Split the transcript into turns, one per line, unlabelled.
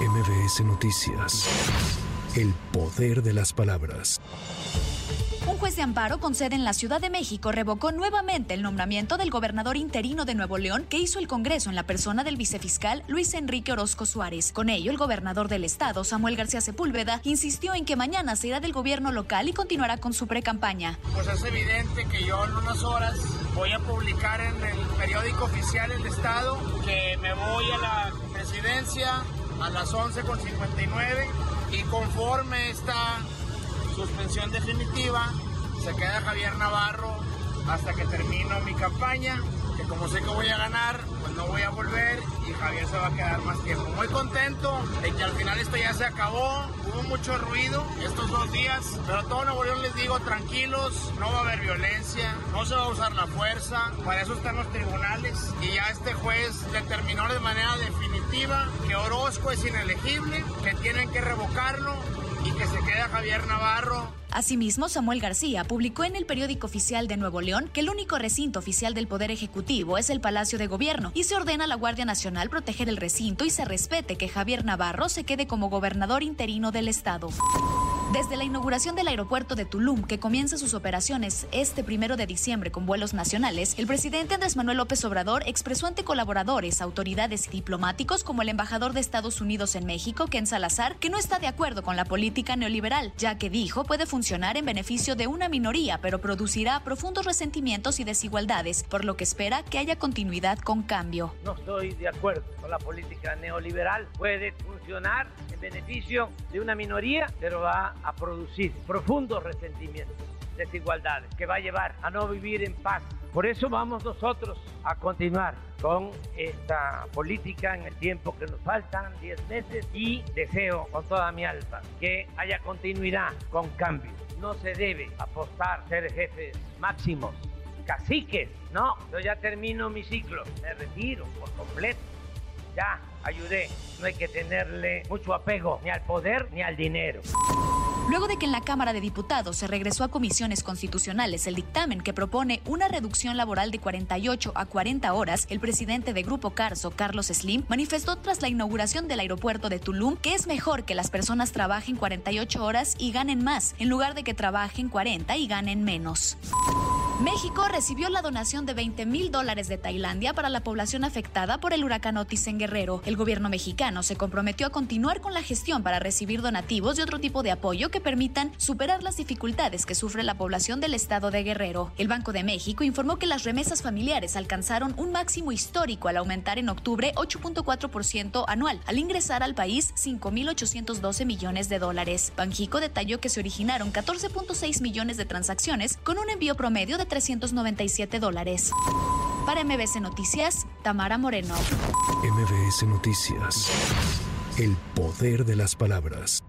MBS Noticias. El poder de las palabras.
Un juez de amparo con sede en la Ciudad de México revocó nuevamente el nombramiento del gobernador interino de Nuevo León que hizo el Congreso en la persona del vicefiscal Luis Enrique Orozco Suárez. Con ello, el gobernador del estado, Samuel García Sepúlveda, insistió en que mañana se irá del gobierno local y continuará con su pre-campaña.
Pues es evidente que yo en unas horas voy a publicar en el periódico oficial del estado que me voy a la presidencia a las 11.59 y conforme esta suspensión definitiva, se queda Javier Navarro hasta que termino mi campaña, que como sé que voy a ganar, pues no voy a volver y Javier se va a quedar más tiempo. Muy contento de que al final esto ya se acabó, hubo mucho ruido estos dos días, pero todo Nuevo León les digo tranquilos, no va a haber violencia, no se va a usar la fuerza, para eso están los tribunales y ya este juez determinó de manera definitiva que Orozco es inelegible, que tienen que revocarlo y que se quede Javier Navarro.
Asimismo, Samuel García publicó en el periódico oficial de Nuevo León que el único recinto oficial del Poder Ejecutivo es el Palacio de Gobierno y se ordena a la Guardia Nacional proteger el recinto y se respete que Javier Navarro se quede como gobernador interino del estado. Desde la inauguración del aeropuerto de Tulum, que comienza sus operaciones este primero de diciembre con vuelos nacionales, el presidente Andrés Manuel López Obrador expresó ante colaboradores, autoridades y diplomáticos como el embajador de Estados Unidos en México, Ken Salazar, que no está de acuerdo con la política neoliberal, ya que dijo puede funcionar en beneficio de una minoría, pero producirá profundos resentimientos y desigualdades, por lo que espera que haya continuidad con cambio.
No estoy de acuerdo con la política neoliberal. Puede funcionar en beneficio de una minoría, pero va a producir profundos resentimientos, desigualdades, que va a llevar a no vivir en paz. Por eso vamos nosotros a continuar con esta política en el tiempo que nos faltan, 10 meses, y deseo con toda mi alma que haya continuidad con cambios. No se debe apostar ser jefes máximos, caciques, no, yo ya termino mi ciclo, me retiro por completo, ya ayudé, no hay que tenerle mucho apego ni al poder ni al dinero.
Luego de que en la Cámara de Diputados se regresó a comisiones constitucionales el dictamen que propone una reducción laboral de 48 a 40 horas, el presidente de Grupo Carso, Carlos Slim, manifestó tras la inauguración del aeropuerto de Tulum que es mejor que las personas trabajen 48 horas y ganen más, en lugar de que trabajen 40 y ganen menos. México recibió la donación de 20 mil dólares de Tailandia para la población afectada por el huracán Otis en Guerrero. El gobierno mexicano se comprometió a continuar con la gestión para recibir donativos y otro tipo de apoyo que permitan superar las dificultades que sufre la población del estado de Guerrero. El Banco de México informó que las remesas familiares alcanzaron un máximo histórico al aumentar en octubre 8.4% anual, al ingresar al país 5.812 millones de dólares. Banjico detalló que se originaron 14.6 millones de transacciones con un envío promedio de 397 dólares. Para MBC Noticias, Tamara Moreno.
MBS Noticias. El poder de las palabras.